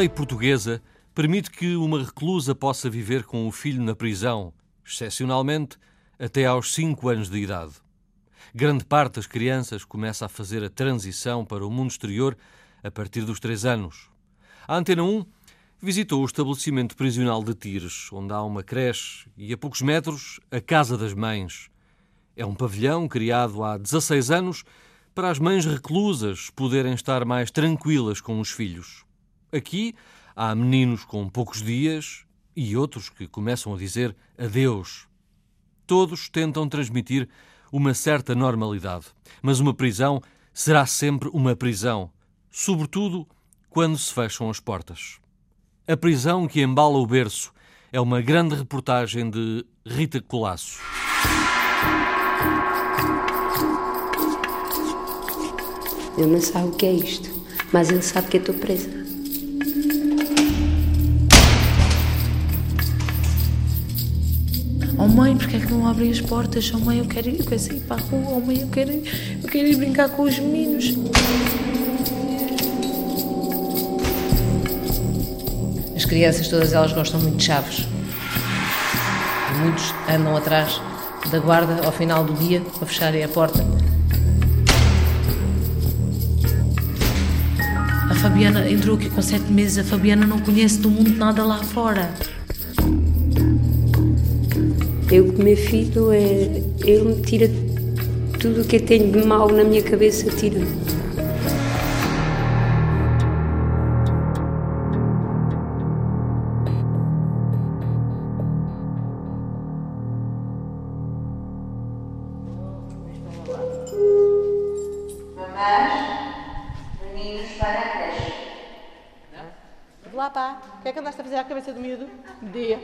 Lei portuguesa permite que uma reclusa possa viver com o filho na prisão, excepcionalmente até aos 5 anos de idade. Grande parte das crianças começa a fazer a transição para o mundo exterior a partir dos 3 anos. A Antena 1 visitou o estabelecimento prisional de Tires, onde há uma creche e a poucos metros a Casa das Mães. É um pavilhão criado há 16 anos para as mães reclusas poderem estar mais tranquilas com os filhos. Aqui há meninos com poucos dias e outros que começam a dizer adeus. Todos tentam transmitir uma certa normalidade, mas uma prisão será sempre uma prisão, sobretudo quando se fecham as portas. A prisão que embala o berço é uma grande reportagem de Rita Colasso. Ele não sabe o que é isto, mas ele sabe que eu estou presa. Oh mãe, porque é que não abrem as portas? Oh mãe, eu quero, ir, eu quero sair para a rua. Oh mãe, eu quero, eu quero ir brincar com os meninos. As crianças, todas elas gostam muito de chaves. Muitos andam atrás da guarda ao final do dia para fecharem a porta. A Fabiana entrou aqui com sete meses. A Fabiana não conhece do mundo nada lá fora. Eu, com meu filho, é, ele me tira tudo o que eu tenho de mal na minha cabeça, tira-me. Lá pá, o que é que andaste a fazer à cabeça do miúdo? Dia.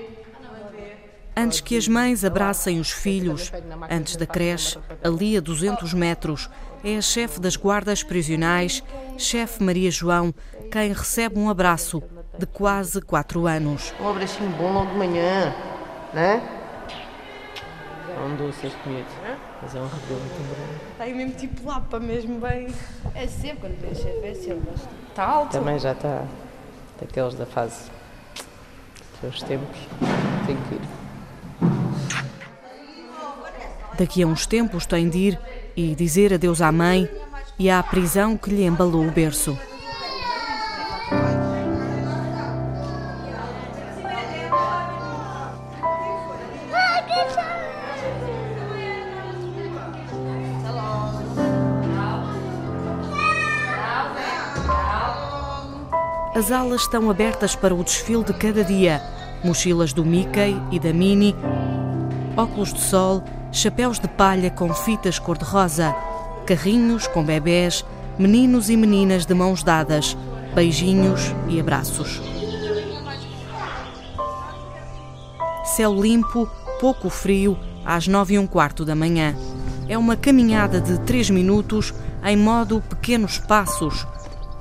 Antes que as mães abracem os filhos, antes da creche, ali a 200 metros, é a chefe das guardas prisionais, chefe Maria João, quem recebe um abraço de quase 4 anos. Um abracinho bom logo de manhã, né? É um doce este miúdo, mas é um rebelo também. Está aí mesmo tipo lapa, mesmo bem. É sempre quando vem chefe, é sempre. Está alto. Também já está daqueles da fase. Seus tempos, tem que ir. Daqui a uns tempos tem de ir e dizer adeus à mãe e à prisão que lhe embalou o berço. As alas estão abertas para o desfile de cada dia. Mochilas do Mickey e da Minnie, óculos de sol, chapéus de palha com fitas cor-de-rosa, carrinhos com bebés, meninos e meninas de mãos dadas, beijinhos e abraços. Céu limpo, pouco frio, às nove e um quarto da manhã. É uma caminhada de três minutos em modo pequenos passos,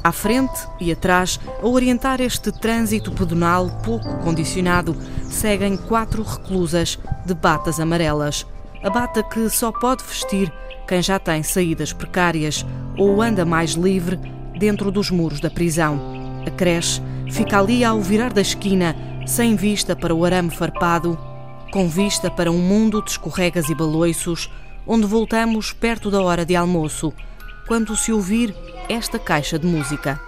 à frente e atrás, a orientar este trânsito pedonal pouco condicionado, seguem quatro reclusas de batas amarelas. A bata que só pode vestir quem já tem saídas precárias ou anda mais livre dentro dos muros da prisão. A creche fica ali ao virar da esquina, sem vista para o arame farpado, com vista para um mundo de escorregas e baloiços, onde voltamos perto da hora de almoço, quando se ouvir esta caixa de música.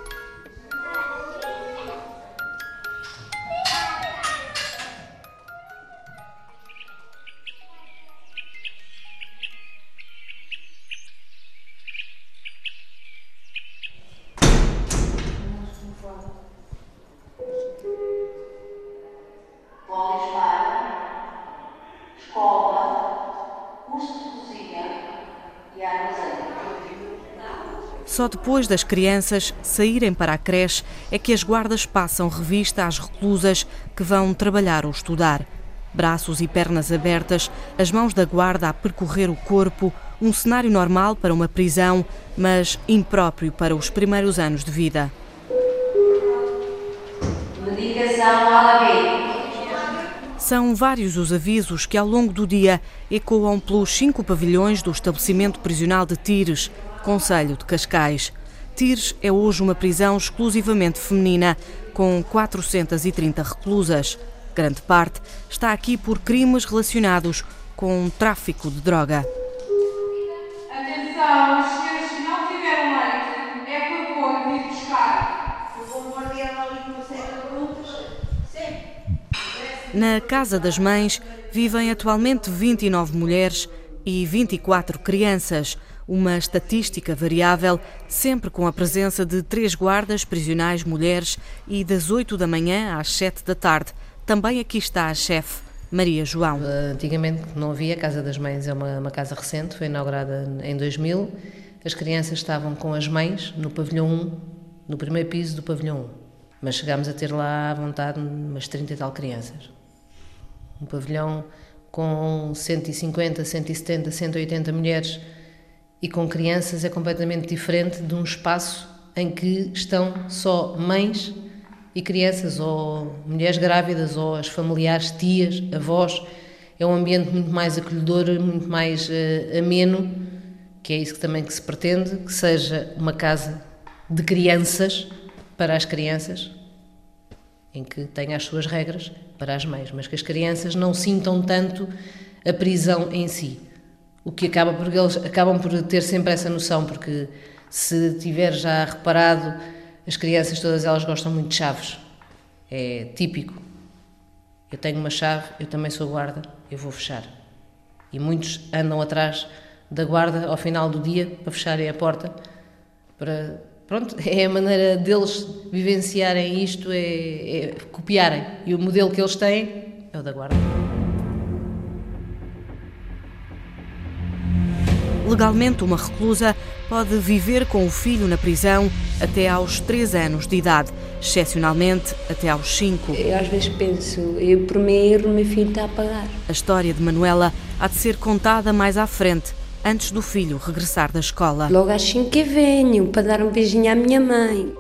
Só depois das crianças saírem para a creche é que as guardas passam revista às reclusas que vão trabalhar ou estudar. Braços e pernas abertas, as mãos da guarda a percorrer o corpo, um cenário normal para uma prisão, mas impróprio para os primeiros anos de vida. Medicação. São vários os avisos que ao longo do dia ecoam pelos cinco pavilhões do estabelecimento prisional de Tires, Conselho de Cascais. Tires é hoje uma prisão exclusivamente feminina, com 430 reclusas. Grande parte está aqui por crimes relacionados com tráfico de droga. Atenção, os senhores que não tiveram leite, é por favor vir buscar. Eu vou guardar ali com você perguntas. Sim. Na Casa das Mães vivem atualmente 29 mulheres e 24 crianças, uma estatística variável, sempre com a presença de três guardas prisionais mulheres e das 8 da manhã às 7 da tarde. Também aqui está a chefe, Maria João. Antigamente não havia Casa das Mães, é uma, uma casa recente, foi inaugurada em 2000. As crianças estavam com as mães no pavilhão 1, no primeiro piso do pavilhão 1. Mas chegámos a ter lá à vontade umas 30 e tal crianças. Um pavilhão com 150, 170, 180 mulheres e com crianças é completamente diferente de um espaço em que estão só mães e crianças, ou mulheres grávidas, ou as familiares, tias, avós. É um ambiente muito mais acolhedor, muito mais uh, ameno, que é isso que também que se pretende, que seja uma casa de crianças para as crianças, em que tenha as suas regras para as mães, mas que as crianças não sintam tanto a prisão em si. O que acaba por eles acabam por ter sempre essa noção, porque se tiver já reparado, as crianças todas elas gostam muito de chaves. É típico. Eu tenho uma chave, eu também sou guarda, eu vou fechar. E muitos andam atrás da guarda ao final do dia para fecharem a porta. Para, pronto, é a maneira deles vivenciarem isto, é, é copiarem. E o modelo que eles têm é o da guarda. Legalmente, uma reclusa pode viver com o filho na prisão até aos 3 anos de idade, excepcionalmente até aos 5. Eu às vezes penso, eu por meu erro, meu filho está a pagar. A história de Manuela há de ser contada mais à frente, antes do filho regressar da escola. Logo às 5 que venho, para dar um beijinho à minha mãe.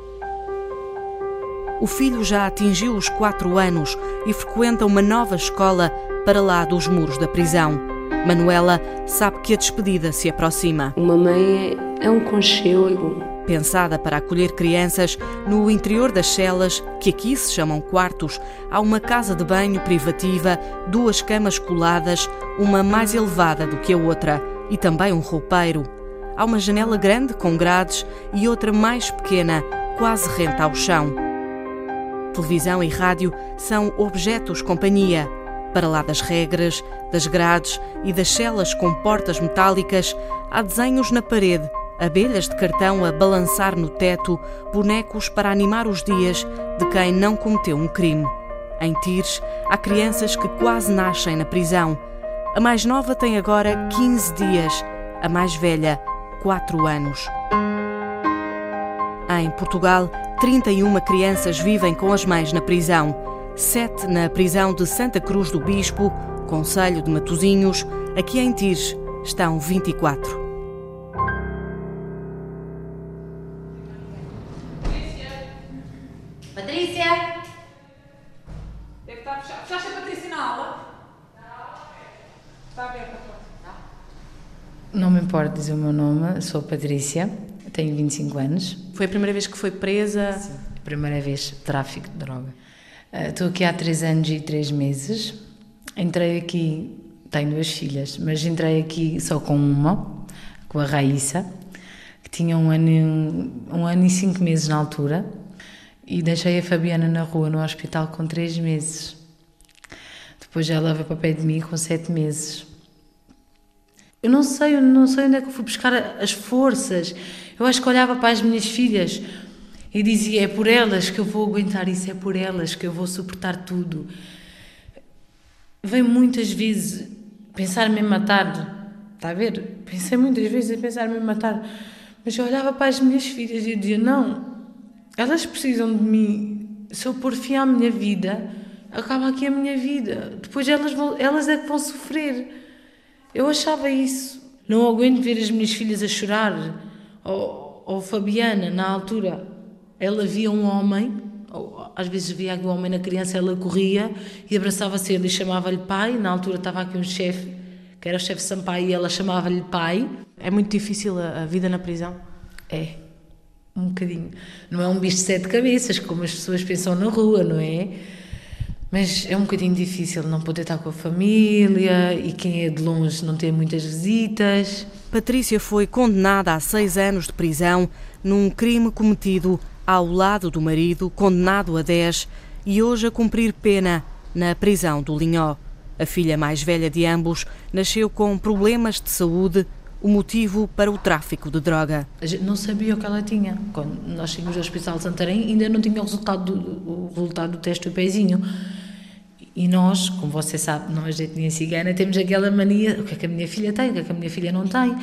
O filho já atingiu os 4 anos e frequenta uma nova escola para lá dos muros da prisão. Manuela sabe que a despedida se aproxima. Uma mãe é um conchego. Pensada para acolher crianças, no interior das celas, que aqui se chamam quartos, há uma casa de banho privativa, duas camas coladas, uma mais elevada do que a outra, e também um roupeiro. Há uma janela grande com grades e outra mais pequena, quase renta ao chão. Televisão e rádio são objetos companhia. Para lá das regras, das grades e das celas com portas metálicas, há desenhos na parede, abelhas de cartão a balançar no teto, bonecos para animar os dias de quem não cometeu um crime. Em Tires, há crianças que quase nascem na prisão. A mais nova tem agora 15 dias, a mais velha, 4 anos. Em Portugal, 31 crianças vivem com as mães na prisão. Sete na prisão de Santa Cruz do Bispo, Conselho de Matosinhos. Aqui em Tires estão 24. Patrícia! Deve estar fechado. Fechaste a Patrícia na aula? Está aberta a porta. Não me importa dizer o meu nome, sou Patrícia, tenho 25 anos. Foi a primeira vez que foi presa? Sim, a primeira vez, tráfico de droga. Uh, estou aqui há 3 anos e 3 meses. Entrei aqui, tenho duas filhas, mas entrei aqui só com uma, com a Raíssa, que tinha um ano, um ano e 5 meses na altura, e deixei a Fabiana na rua, no hospital, com 3 meses. Depois ela veio para pé de mim com 7 meses. Eu não sei, eu não sei onde é que eu fui buscar as forças. Eu acho que olhava para as minhas filhas e dizia: é por elas que eu vou aguentar isso, é por elas que eu vou suportar tudo. Veio muitas vezes pensar-me em matar, está a ver? Pensei muitas vezes em pensar-me em matar, mas eu olhava para as minhas filhas e dizia: não, elas precisam de mim. Se eu pôr fim à minha vida, acaba aqui a minha vida. Depois elas, vão, elas é que vão sofrer. Eu achava isso. Não aguento ver as minhas filhas a chorar. Ou, ou Fabiana, na altura, ela via um homem, ou, às vezes via um homem na criança, ela corria e abraçava-se ele e chamava-lhe pai. Na altura estava aqui um chefe, que era o chefe Sampaio, e ela chamava-lhe pai. É muito difícil a, a vida na prisão? É. um bocadinho. Não é um bicho de sete cabeças, como as pessoas pensam na rua, não é? Mas é um bocadinho difícil não poder estar com a família e quem é de longe não ter muitas visitas. Patrícia foi condenada a seis anos de prisão num crime cometido ao lado do marido, condenado a dez, e hoje a cumprir pena na prisão do Linhó. A filha mais velha de ambos nasceu com problemas de saúde, o motivo para o tráfico de droga. A gente não sabia o que ela tinha. Quando nós chegamos ao Hospital de Santarém, ainda não tinha o resultado do, o resultado do teste do pezinho. E nós, como você sabe, nós de etnia cigana, temos aquela mania: o que é que a minha filha tem, o que é que a minha filha não tem.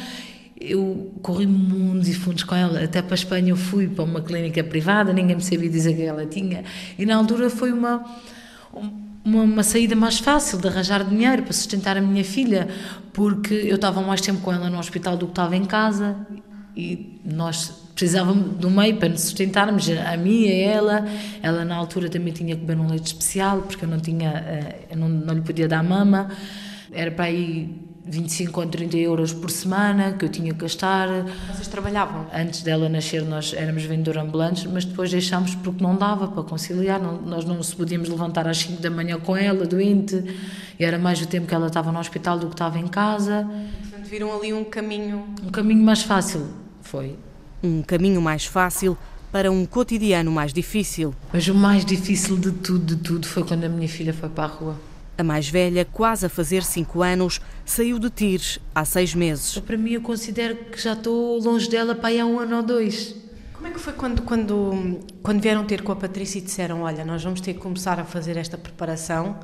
Eu corri mundos e fundos com ela. Até para a Espanha eu fui para uma clínica privada, ninguém me sabia dizer que ela tinha. E na altura foi uma uma, uma, saída mais fácil de arranjar dinheiro para sustentar a minha filha, porque eu estava mais tempo com ela no hospital do que estava em casa e nós precisávamos do meio para nos sustentarmos, a mim e a ela. Ela na altura também tinha que beber um leite especial, porque eu não tinha, eh, eu não, não lhe podia dar mama. Era para ir 25 ou 30 euros por semana que eu tinha que gastar. Vocês trabalhavam? Antes dela nascer nós éramos vendedores ambulantes, mas depois deixámos porque não dava para conciliar, não, nós não se podíamos levantar às 5 da manhã com ela, doente, e era mais o tempo que ela estava no hospital do que estava em casa. Portanto, viram ali um caminho... Um caminho mais fácil, foi. Um caminho mais fácil para um cotidiano mais difícil. Mas o mais difícil de tudo, de tudo, foi quando a minha filha foi para a rua. A mais velha, quase a fazer cinco anos, saiu de Tires há seis meses. Para mim, eu considero que já estou longe dela para aí há um ano ou dois. Como é que foi quando, quando, quando vieram ter com a Patrícia e disseram: Olha, nós vamos ter que começar a fazer esta preparação?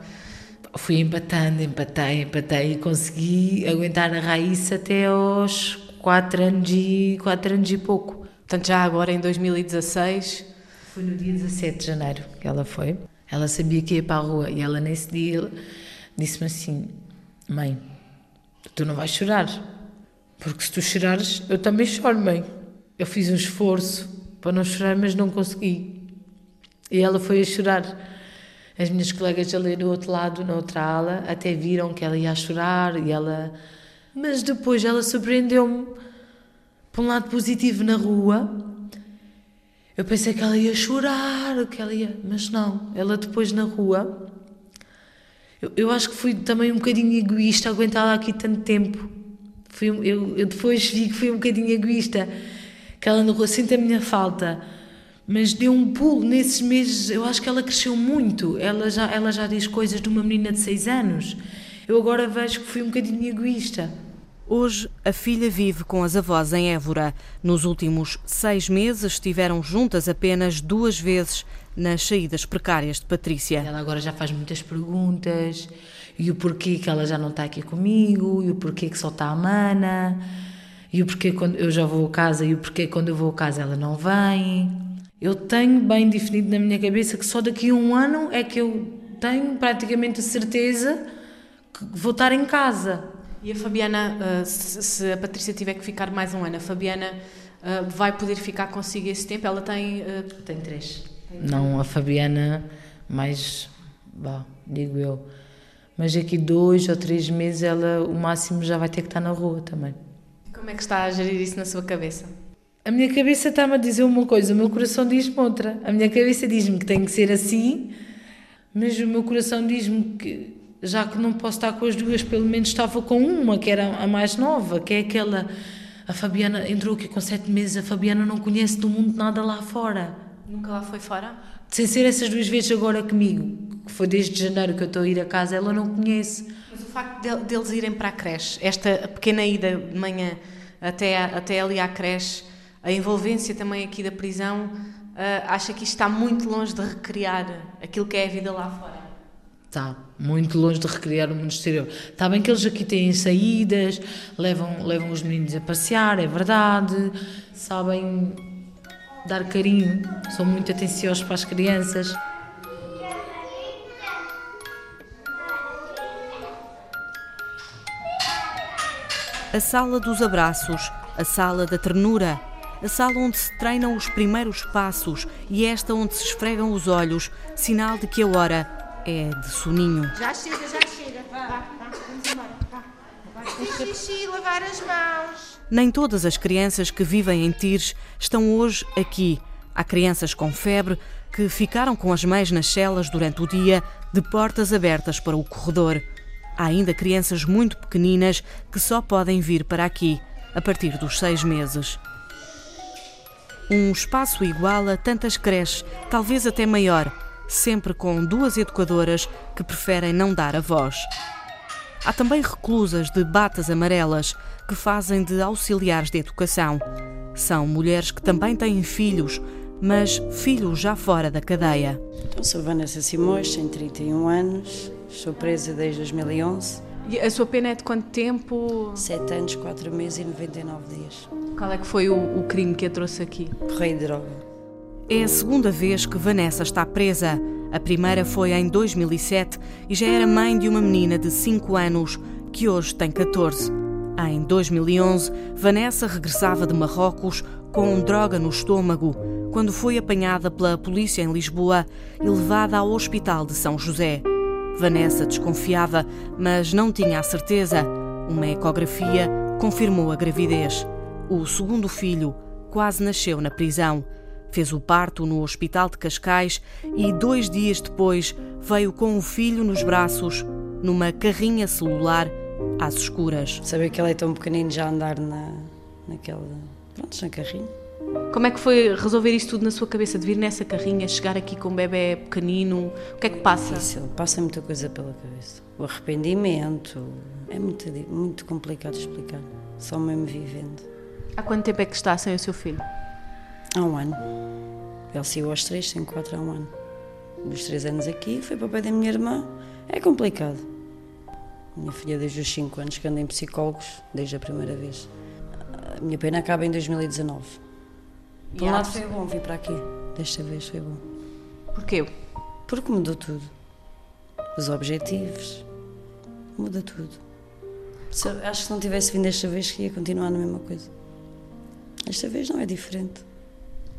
Fui empatando, empatei, empatei e consegui aguentar a Raíssa até aos quatro anos e, quatro anos e pouco. Portanto, já agora em 2016. Foi no dia 17 de janeiro que ela foi. Ela sabia que ia para a rua e ela nesse dia disse-me assim: Mãe, tu não vais chorar, porque se tu chorares, eu também choro, mãe. Eu fiz um esforço para não chorar, mas não consegui. E ela foi a chorar. As minhas colegas ali do outro lado, na outra ala, até viram que ela ia chorar e ela. Mas depois ela surpreendeu-me. Por um lado positivo na rua, eu pensei que ela ia chorar, que ela ia. Mas não, ela depois na rua. Eu, eu acho que fui também um bocadinho egoísta aguentá-la aqui tanto tempo. Fui, eu, eu depois vi que fui um bocadinho egoísta. Que ela na rua sente a minha falta. Mas deu um pulo nesses meses. Eu acho que ela cresceu muito. Ela já, ela já diz coisas de uma menina de 6 anos. Eu agora vejo que fui um bocadinho egoísta. Hoje, a filha vive com as avós em Évora. Nos últimos seis meses, estiveram juntas apenas duas vezes nas saídas precárias de Patrícia. Ela agora já faz muitas perguntas. E o porquê que ela já não está aqui comigo, e o porquê que só está a Mana, e o porquê quando eu já vou a casa, e o porquê quando eu vou a casa ela não vem. Eu tenho bem definido na minha cabeça que só daqui a um ano é que eu tenho praticamente a certeza que vou estar em casa. E a Fabiana, uh, se, a Patrícia tiver que ficar mais um ano, a Fabiana uh, vai poder ficar consigo esse tempo? Ela tem. Uh... Tem três. Não, a Fabiana, mais. Bah, digo eu. Mas daqui dois ou três meses ela, o máximo, já vai ter que estar na rua também. Como é que está a gerir isso na sua cabeça? A minha cabeça está-me a dizer uma coisa, o meu coração diz-me outra. A minha cabeça diz-me que tem que ser assim, mas o meu coração diz-me que já que não posso estar com as duas, pelo menos estava com uma, que era a mais nova, que é aquela. A Fabiana entrou aqui com sete meses, a Fabiana não conhece do mundo nada lá fora. Nunca lá foi fora? Sem ser essas duas vezes agora comigo, que foi desde janeiro que eu estou a ir a casa, ela não conhece. Mas o facto de, deles irem para a creche, esta pequena ida de manhã até, até ali à creche, a envolvência também aqui da prisão, uh, acha que isto está muito longe de recriar aquilo que é a vida lá fora? Está muito longe de recriar o mundo exterior. Está bem que eles aqui têm saídas, levam, levam os meninos a passear, é verdade, sabem dar carinho, são muito atenciosos para as crianças. A sala dos abraços, a sala da ternura, a sala onde se treinam os primeiros passos e esta onde se esfregam os olhos, sinal de que a hora é de soninho. Já chega, já chega. Vá, vá, vamos embora. Vá, Fazer xixi, lavar as mãos. Nem todas as crianças que vivem em Tires estão hoje aqui. Há crianças com febre que ficaram com as mães nas celas durante o dia, de portas abertas para o corredor. Há ainda crianças muito pequeninas que só podem vir para aqui a partir dos seis meses. Um espaço igual a tantas creches, talvez até maior, sempre com duas educadoras que preferem não dar a voz. Há também reclusas de batas amarelas que fazem de auxiliares de educação. São mulheres que também têm filhos, mas filhos já fora da cadeia. Eu sou Vanessa Simões, tenho 31 anos, estou presa desde 2011. E a sua pena é de quanto tempo? 7 anos, 4 meses e 99 dias. Qual é que foi o, o crime que a trouxe aqui? Correio de droga. É a segunda vez que Vanessa está presa. A primeira foi em 2007 e já era mãe de uma menina de 5 anos, que hoje tem 14. Em 2011, Vanessa regressava de Marrocos com droga no estômago quando foi apanhada pela polícia em Lisboa e levada ao Hospital de São José. Vanessa desconfiava, mas não tinha a certeza. Uma ecografia confirmou a gravidez. O segundo filho quase nasceu na prisão. Fez o parto no Hospital de Cascais e dois dias depois veio com o filho nos braços, numa carrinha celular às escuras. Saber que ele é tão pequenino já andar na, naquela. Pronto, na carrinha. Como é que foi resolver isso tudo na sua cabeça, de vir nessa carrinha, chegar aqui com um bebê pequenino? O que é que passa? Isso, passa muita coisa pela cabeça. O arrependimento. É muito, muito complicado de explicar. Só mesmo vivendo. Há quanto tempo é que está sem o seu filho? Há um ano. Ele saiu aos três, tem quatro há um ano. Dos três anos aqui, foi para o pé da minha irmã. É complicado. Minha filha, desde os cinco anos que anda em psicólogos, desde a primeira vez. A minha pena acaba em 2019. Por um lado foi bom vir para aqui. Desta vez foi bom. Porquê? Porque mudou tudo. Os objetivos. Muda tudo. Se acho que se não tivesse vindo esta vez, que ia continuar na mesma coisa. Esta vez não é diferente.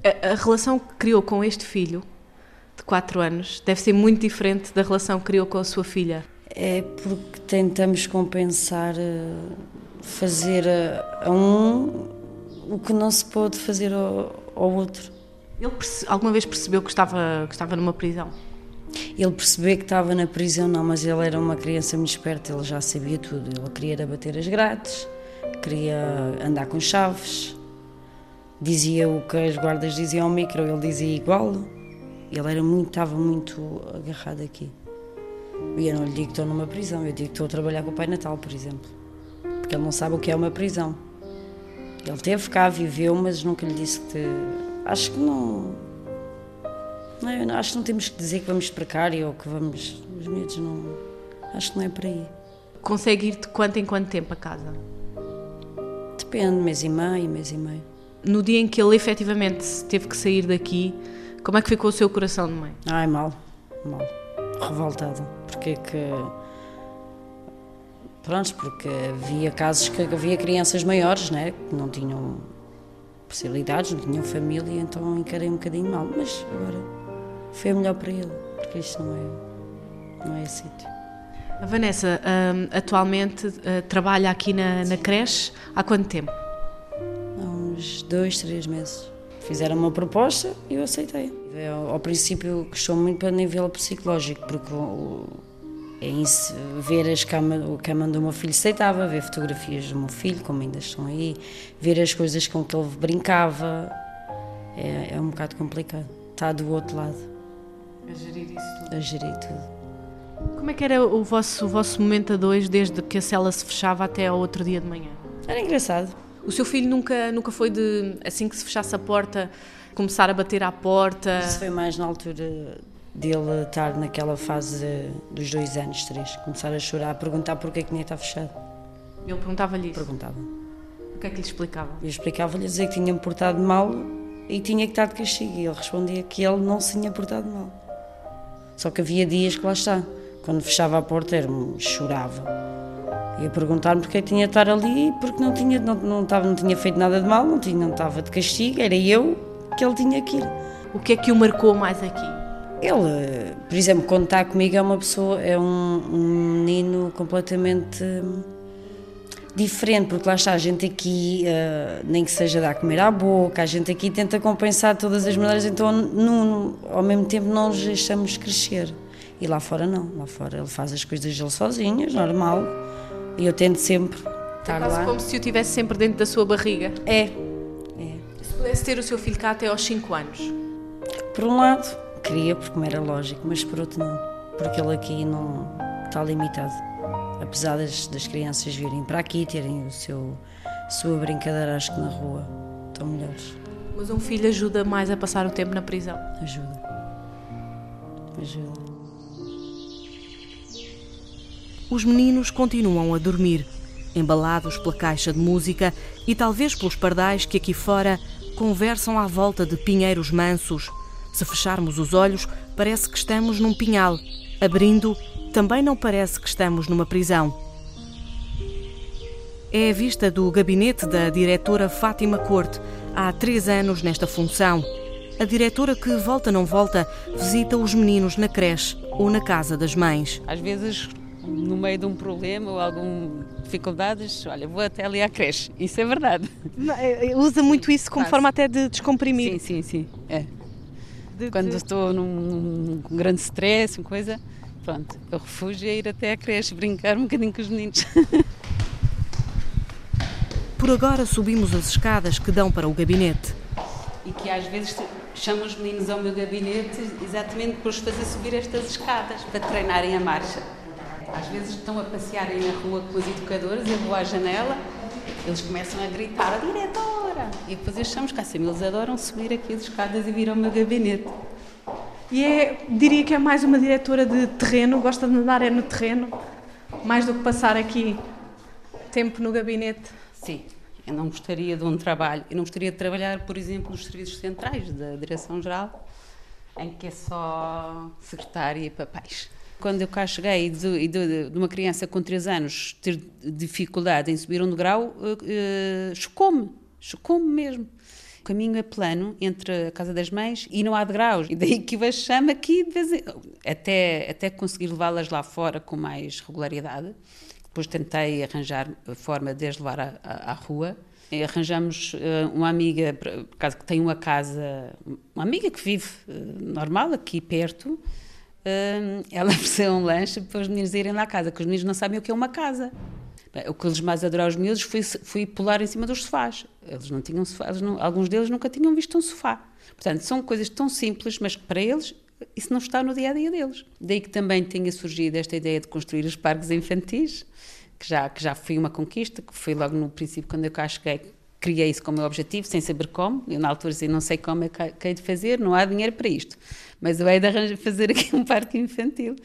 A, a relação que criou com este filho, de 4 anos, deve ser muito diferente da relação que criou com a sua filha. É porque tentamos compensar, eh, fazer a, a um o que não se pôde fazer ao, ao outro. Ele alguma vez percebeu que estava, que estava numa prisão? Ele percebeu que estava na prisão, não, mas ele era uma criança muito esperta, ele já sabia tudo. Ele queria bater as grades, queria andar com chaves, dizia o que as guardas diziam ao micro, ele dizia igual. Ele era muito, estava muito agarrado aqui. E eu não lhe digo que estou numa prisão, eu digo que estou a trabalhar com o Pai Natal, por exemplo. Porque ele não sabe o que é uma prisão. Ele teve cá, viveu, mas nunca lhe disse que. Acho que não. não é, acho que não temos que dizer que vamos precário ou que vamos. Os medos não. Acho que não é por aí. Consegue ir de quanto em quanto tempo a casa? Depende, mês e meio, mês e meio. No dia em que ele efetivamente teve que sair daqui, como é que ficou o seu coração de mãe? Ai, mal, mal. Revoltado. Porque é que Pronto, porque havia casos que havia crianças maiores, né, que não tinham possibilidades, não tinham família, então encarei um bocadinho mal. Mas agora foi melhor para ele, porque isto não é, não é sítio. A Vanessa um, atualmente uh, trabalha aqui na, na creche há quanto tempo? Uns dois, três meses. Fizeram uma proposta e eu aceitei. Ao, ao princípio gostou muito para nível psicológico, porque o, é ver as cama, a cama do meu filho aceitava, ver fotografias do meu filho, como ainda estão aí, ver as coisas com que ele brincava. É, é um bocado complicado. Está do outro lado. A gerir isso tudo. A gerir tudo. Como é que era o vosso, o vosso momento a dois, desde que a cela se fechava até ao outro dia de manhã? Era engraçado. O seu filho nunca, nunca foi de, assim que se fechasse a porta, começar a bater à porta? Isso foi mais na altura dele estar naquela fase dos dois anos, três, começar a chorar, a perguntar porque é que nem está fechado. Ele perguntava-lhe isso? Perguntava. O que é que lhe explicava? Eu explicava-lhe dizer que tinha-me portado mal e tinha que estar de castigo. E ele respondia que ele não se tinha portado mal. Só que havia dias que lá está, quando fechava a porta, era chorava. Ia perguntar-me porque é que tinha de estar ali, porque não tinha, não, não, estava, não tinha feito nada de mal, não, tinha, não estava de castigo, era eu que ele tinha que ir. O que é que o marcou mais aqui? Ele, por exemplo, quando está comigo é uma pessoa, é um, um menino completamente diferente, porque lá está, a gente aqui, uh, nem que seja dar a comer à boca, a gente aqui tenta compensar de todas as maneiras, então não, ao mesmo tempo não nos deixamos crescer. E lá fora não, lá fora ele faz as coisas dele sozinho, normal, e eu tento sempre estar é quase lá. como se o tivesse sempre dentro da sua barriga. É. é. Se pudesse ter o seu filho cá até aos 5 anos? Por um lado, queria, porque me era lógico, mas por outro não, porque ele aqui não está limitado. Apesar das, das crianças virem para aqui, terem o seu sua brincadeira, acho que na rua estão melhores. Mas um filho ajuda mais a passar o tempo na prisão? Ajuda. Ajuda. Os meninos continuam a dormir, embalados pela caixa de música e talvez pelos pardais que aqui fora conversam à volta de pinheiros mansos. Se fecharmos os olhos, parece que estamos num pinhal. Abrindo, também não parece que estamos numa prisão. É a vista do gabinete da diretora Fátima Corte, há três anos nesta função. A diretora que, volta não volta, visita os meninos na creche ou na casa das mães. Às vezes, no meio de um problema ou alguma dificuldades, olha, vou até ali à creche. Isso é verdade. É, usa muito isso como Faço. forma até de descomprimir. Sim, sim, sim. É. De, Quando de... estou num, num grande stress, uma coisa, pronto, o refúgio é ir até à creche, brincar um bocadinho com os meninos. Por agora subimos as escadas que dão para o gabinete. E que às vezes chamo os meninos ao meu gabinete exatamente para os fazer subir estas escadas, para treinarem a marcha. Às vezes estão a passearem na rua com os educadores, eu vou à janela, eles começam a gritar, a diretora! E depois achamos cá acima, eles adoram subir aqui as escadas e vir ao meu gabinete. E é, diria que é mais uma diretora de terreno, gosta de andar é no terreno, mais do que passar aqui tempo no gabinete. Sim, eu não gostaria de um trabalho, eu não gostaria de trabalhar, por exemplo, nos serviços centrais da Direção-Geral, em que é só secretária e papéis. Quando eu cá cheguei de, de, de uma criança com 3 anos ter dificuldade em subir um degrau, uh, uh, chocou-me, chocou-me mesmo. O caminho é plano entre a casa das mães e não há degraus. E daí que o chama aqui, até, até conseguir levá-las lá fora com mais regularidade. Depois tentei arranjar a forma de as levar à, à, à rua. E arranjamos uh, uma amiga, que tem uma casa, uma amiga que vive normal aqui perto. Uh, ela ofereceu um lanche para os meninos irem lá à casa, que os meninos não sabem o que é uma casa. O que eles mais adoraram aos miúdos foi, foi pular em cima dos sofás. Eles não tinham sofás, não, alguns deles nunca tinham visto um sofá. Portanto, são coisas tão simples, mas que para eles isso não está no dia a dia deles. Daí que também tenha surgido esta ideia de construir os parques infantis, que já, que já foi uma conquista, que foi logo no princípio, quando eu cá cheguei, criei isso como meu objetivo, sem saber como. Eu, na altura, dizia, não sei como é que hei de fazer, não há dinheiro para isto. Mas eu hei de arranjar, fazer aqui um parque infantil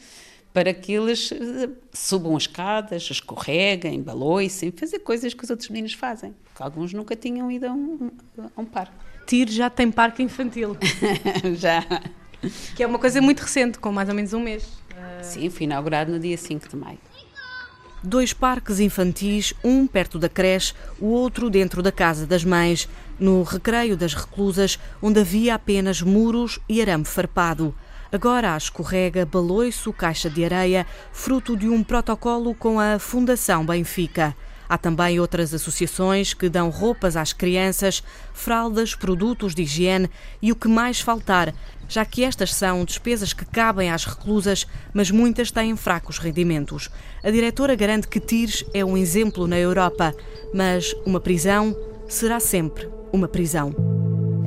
para que eles eh, subam as escadas, escorreguem, baloicem, fazer coisas que os outros meninos fazem. Porque alguns nunca tinham ido a um, a um parque. Tiro já tem parque infantil. já. Que é uma coisa muito recente, com mais ou menos um mês. Sim, foi inaugurado no dia 5 de maio. Dois parques infantis, um perto da creche, o outro dentro da casa das mães, no recreio das reclusas, onde havia apenas muros e arame farpado. Agora há escorrega, baloiço, caixa de areia, fruto de um protocolo com a Fundação Benfica. Há também outras associações que dão roupas às crianças, fraldas, produtos de higiene e o que mais faltar, já que estas são despesas que cabem às reclusas, mas muitas têm fracos rendimentos. A diretora garante que Tires é um exemplo na Europa, mas uma prisão será sempre uma prisão.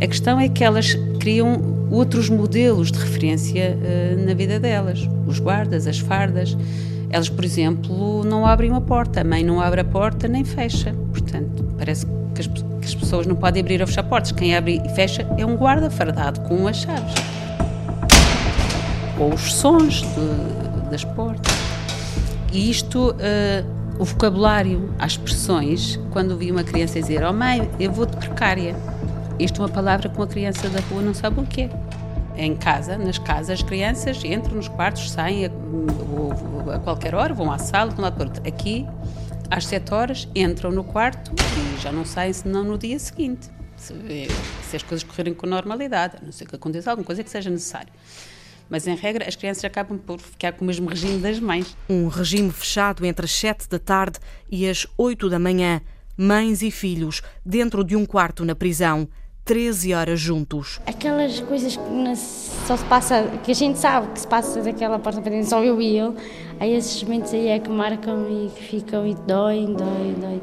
A questão é que elas criam outros modelos de referência uh, na vida delas. Os guardas, as fardas. Elas, por exemplo, não abrem uma porta. A mãe não abre a porta nem fecha. Portanto, parece que as, que as pessoas não podem abrir ou fechar portas. Quem abre e fecha é um guarda fardado com as chaves. Ou os sons de, das portas. E isto, uh, o vocabulário, as expressões, quando vi uma criança dizer: Oh mãe, eu vou de precária. Isto é uma palavra que uma criança da rua não sabe o que é. Em casa, nas casas, as crianças entram nos quartos, saem a, a qualquer hora, vão à sala, de um lado para outro. Aqui, às 7 horas, entram no quarto e já não saem senão no dia seguinte. Se, se as coisas correrem com normalidade, a não ser que aconteça alguma coisa que seja necessário. Mas, em regra, as crianças acabam por ficar com o mesmo regime das mães. Um regime fechado entre as 7 da tarde e as 8 da manhã. Mães e filhos dentro de um quarto na prisão. 13 horas juntos. Aquelas coisas que só se passa, que a gente sabe que se passa daquela porta para dentro, só eu e ele, aí esses momentos aí é que marcam e que ficam e dói, dói, dói.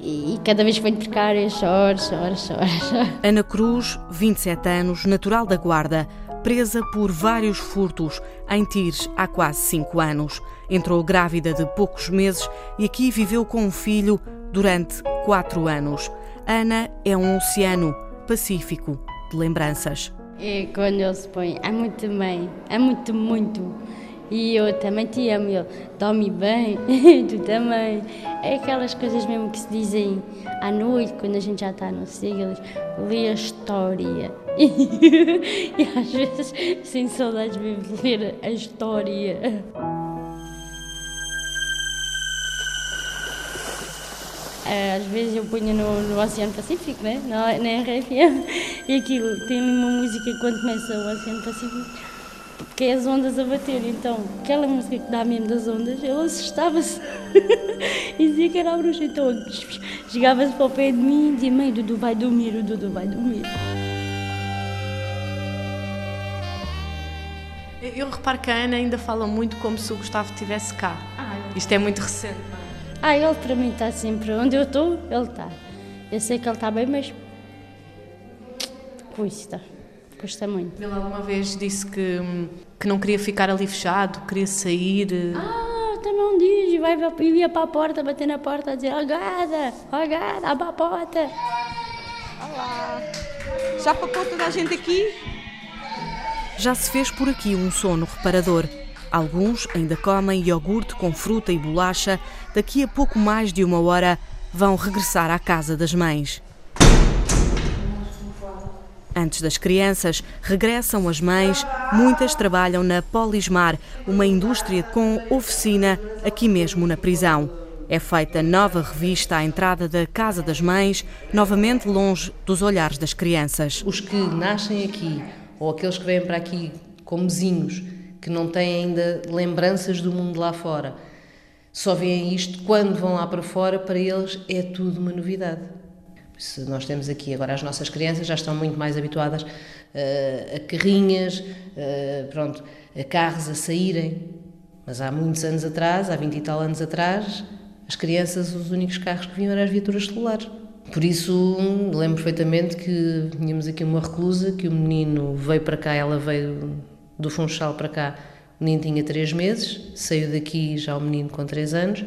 E cada vez que venho por cá eu choro, choro, choro, choro. Ana Cruz, 27 anos, natural da Guarda, presa por vários furtos em Tires há quase 5 anos. Entrou grávida de poucos meses e aqui viveu com um filho durante 4 anos. Ana é um oceano pacífico de lembranças. E quando ele se põe, é muito bem, é muito. E eu também te amo, ele dorme bem, tu também. É aquelas coisas mesmo que se dizem à noite, quando a gente já está no eles lê a história. e às vezes, sem saudades mesmo de ler a história. Às vezes eu ponho no, no Oceano Pacífico, né? na, na RFM, e aquilo tem uma música quando começa o Oceano Pacífico, porque é as ondas a bater. Então, aquela música que dá mesmo das ondas, ele assustava-se e dizia que era a bruxa. Então, chegava-se para o pé de mim e dizia: Mãe, Dudu vai dormir, o Dudu vai dormir. Eu reparo que a Ana ainda fala muito como se o Gustavo estivesse cá. Ah, Isto é muito recente. Ah, ele para mim está sempre onde eu estou, ele está. Eu sei que ele está bem, mas custa, custa muito. Ele alguma vez disse que, que não queria ficar ali fechado, queria sair. Ah, também diz, e vai, ia para a porta, bater na porta, a dizer, Agada, Agada, abre a porta. Olá, já papou toda a gente aqui? Já se fez por aqui um sono reparador. Alguns ainda comem iogurte com fruta e bolacha. Daqui a pouco mais de uma hora vão regressar à casa das mães. Antes das crianças, regressam as mães. Muitas trabalham na Polismar, uma indústria com oficina aqui mesmo na prisão. É feita nova revista à entrada da Casa das Mães, novamente longe dos olhares das crianças. Os que nascem aqui ou aqueles que vêm para aqui como vizinhos, que não têm ainda lembranças do mundo lá fora, só veem isto quando vão lá para fora, para eles é tudo uma novidade. Se nós temos aqui agora as nossas crianças já estão muito mais habituadas uh, a carrinhas, uh, pronto, a carros a saírem. Mas há muitos anos atrás, há 20 e tal anos atrás, as crianças, os únicos carros que vinham eram as viaturas celulares. Por isso, lembro perfeitamente que tínhamos aqui uma reclusa, que o menino veio para cá, ela veio do Funchal para cá, o menino tinha três meses, saiu daqui já o menino com três anos,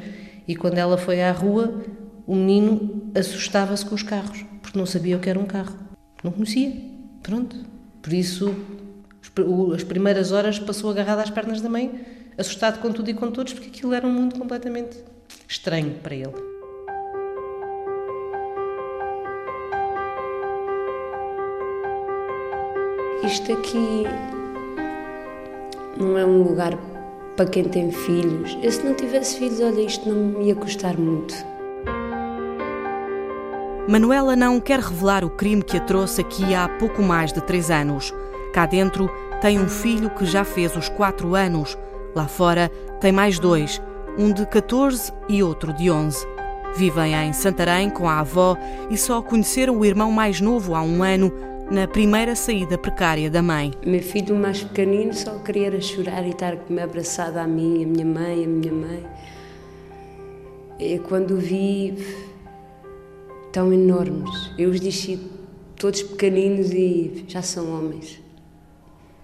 e quando ela foi à rua, o menino assustava-se com os carros, porque não sabia o que era um carro. Não conhecia. Pronto. Por isso, as primeiras horas passou agarrado às pernas da mãe, assustado com tudo e com todos, porque aquilo era um mundo completamente estranho para ele. Isto aqui não é um lugar para quem tem filhos. Eu, se não tivesse filhos, olha, isto não me ia custar muito. Manuela não quer revelar o crime que a trouxe aqui há pouco mais de três anos. Cá dentro tem um filho que já fez os quatro anos. Lá fora tem mais dois, um de 14 e outro de 11. Vivem em Santarém com a avó e só conheceram o irmão mais novo há um ano na primeira saída precária da mãe. Meu filho mais pequenino só queria chorar e estar me abraçado a mim, a minha mãe, a minha mãe. E quando vi, tão enormes. Eu os disse todos pequeninos e já são homens.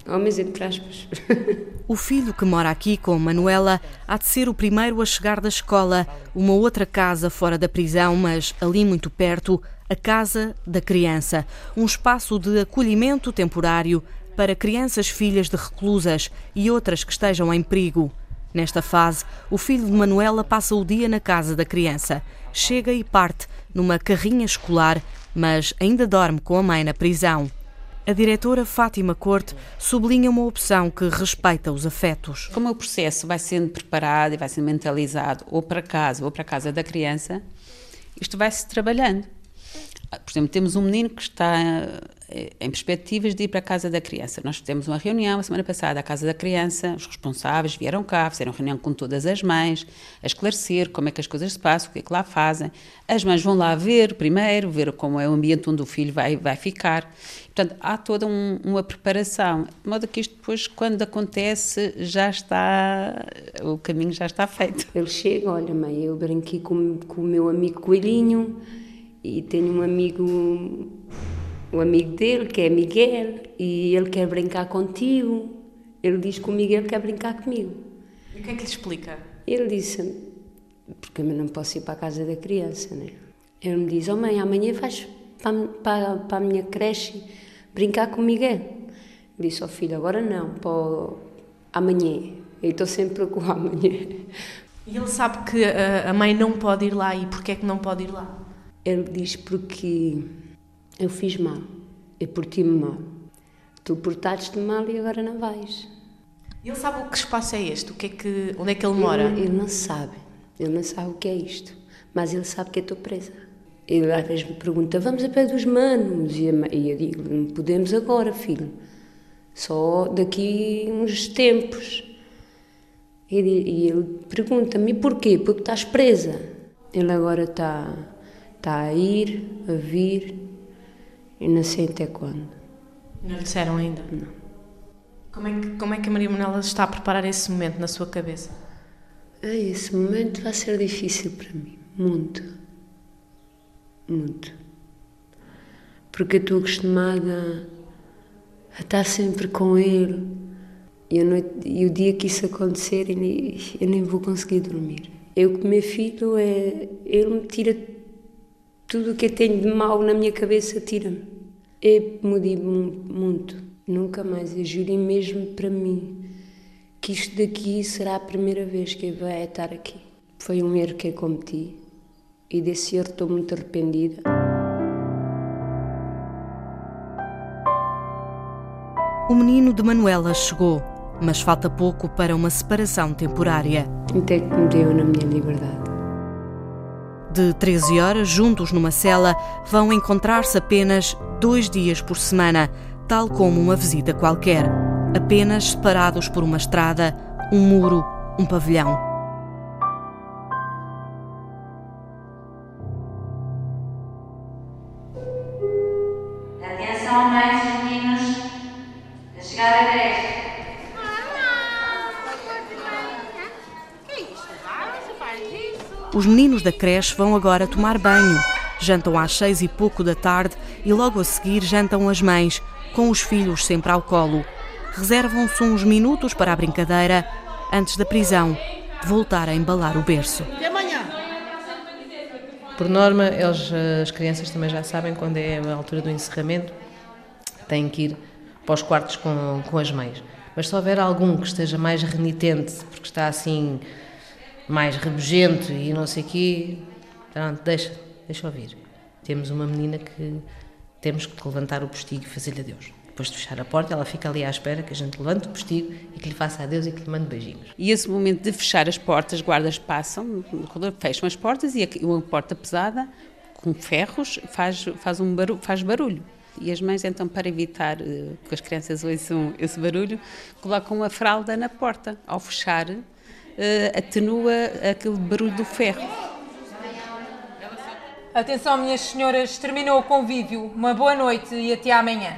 Homens entre aspas. O filho que mora aqui com Manuela há de ser o primeiro a chegar da escola, uma outra casa fora da prisão, mas ali muito perto, a Casa da Criança, um espaço de acolhimento temporário para crianças filhas de reclusas e outras que estejam em perigo. Nesta fase, o filho de Manuela passa o dia na casa da criança. Chega e parte numa carrinha escolar, mas ainda dorme com a mãe na prisão. A diretora Fátima Corte sublinha uma opção que respeita os afetos. Como o processo vai sendo preparado e vai sendo mentalizado ou para casa ou para a casa da criança, isto vai-se trabalhando. Por exemplo, temos um menino que está eh, em perspectivas de ir para a casa da criança. Nós fizemos uma reunião a semana passada à casa da criança, os responsáveis vieram cá, fizeram reunião com todas as mães, a esclarecer como é que as coisas se passam, o que é que lá fazem. As mães vão lá ver primeiro, ver como é o ambiente onde o filho vai, vai ficar. Portanto, há toda um, uma preparação, de modo que isto depois, quando acontece, já está, o caminho já está feito. Ele chega, olha mãe, eu brinquei com, com o meu amigo Coelhinho e tenho um amigo o amigo dele, que é Miguel, e ele quer brincar contigo. Ele diz que o Miguel quer brincar comigo. E o que é que lhe explica? Ele disse, porque eu não posso ir para a casa da criança, né? Ele me diz, oh mãe, amanhã vais para, para, para a minha creche brincar com o Miguel. Eu disse, oh filho, agora não, para amanhã. Eu estou sempre com o amanhã. E ele sabe que a mãe não pode ir lá e porquê é que não pode ir lá? Ele diz porque eu fiz mal, eu portei-me mal. Tu portaste-te mal e agora não vais. Ele sabe o que espaço é este? O que é que, onde é que ele mora? Ele, ele não sabe. Ele não sabe o que é isto. Mas ele sabe que eu estou presa. Ele às vezes me pergunta: vamos a pé dos manos? E eu digo: não podemos agora, filho. Só daqui uns tempos. E ele pergunta-me: porquê? Porque estás presa. Ele agora está, está a ir, a vir, e não sei até quando. Não lhe disseram ainda? Não. Como é que, como é que a Maria Manuela está a preparar esse momento na sua cabeça? Esse momento vai ser difícil para mim, muito. Muito. Porque eu estou acostumada a estar sempre com ele e, noite, e o dia que isso acontecer eu nem, eu nem vou conseguir dormir. Eu com meu filho, é, ele me tira tudo o que eu tenho de mal na minha cabeça, tira-me. Eu mudei muito, nunca mais. Eu jurei mesmo para mim que isto daqui será a primeira vez que eu vou estar aqui. Foi um erro que eu cometi e desse erro estou muito arrependida. O menino de Manuela chegou, mas falta pouco para uma separação temporária. Até que me deu na minha liberdade. De 13 horas, juntos numa cela, vão encontrar-se apenas dois dias por semana, tal como uma visita qualquer. Apenas separados por uma estrada, um muro, um pavilhão. Os meninos da creche vão agora tomar banho. Jantam às seis e pouco da tarde e logo a seguir jantam as mães, com os filhos sempre ao colo. Reservam-se uns minutos para a brincadeira antes da prisão, de voltar a embalar o berço. Até amanhã. Por norma, eles, as crianças também já sabem quando é a altura do encerramento, têm que ir para os quartos com, com as mães. Mas se houver algum que esteja mais renitente, porque está assim mais rebugento e não sei o quê, pronto, deixa, deixa ouvir. Temos uma menina que temos que levantar o postigo e fazer-lhe adeus. Depois de fechar a porta, ela fica ali à espera que a gente levante o postigo e que lhe faça adeus e que lhe mande beijinhos. E esse momento de fechar as portas, guardas passam, fecham as portas e uma porta pesada, com ferros, faz, faz, um barulho, faz barulho. E as mães, então, para evitar eh, que as crianças ouçam esse barulho, colocam a fralda na porta. Ao fechar, atenua aquele barulho do ferro. Atenção, minhas senhoras, terminou o convívio. Uma boa noite e até amanhã.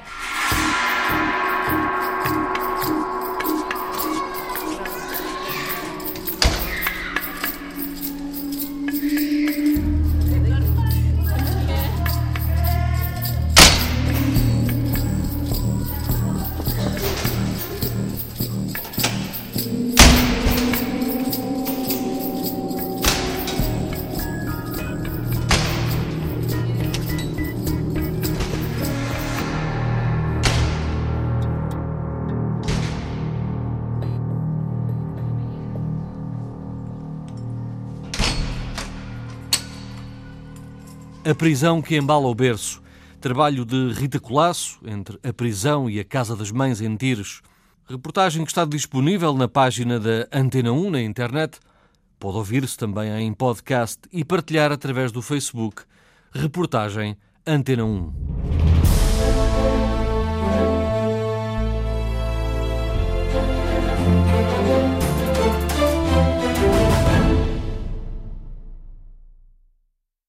Prisão que embala o berço. Trabalho de Rita Colasso, entre a prisão e a Casa das Mães em Tires. Reportagem que está disponível na página da Antena 1 na internet. Pode ouvir-se também em podcast e partilhar através do Facebook. Reportagem Antena 1.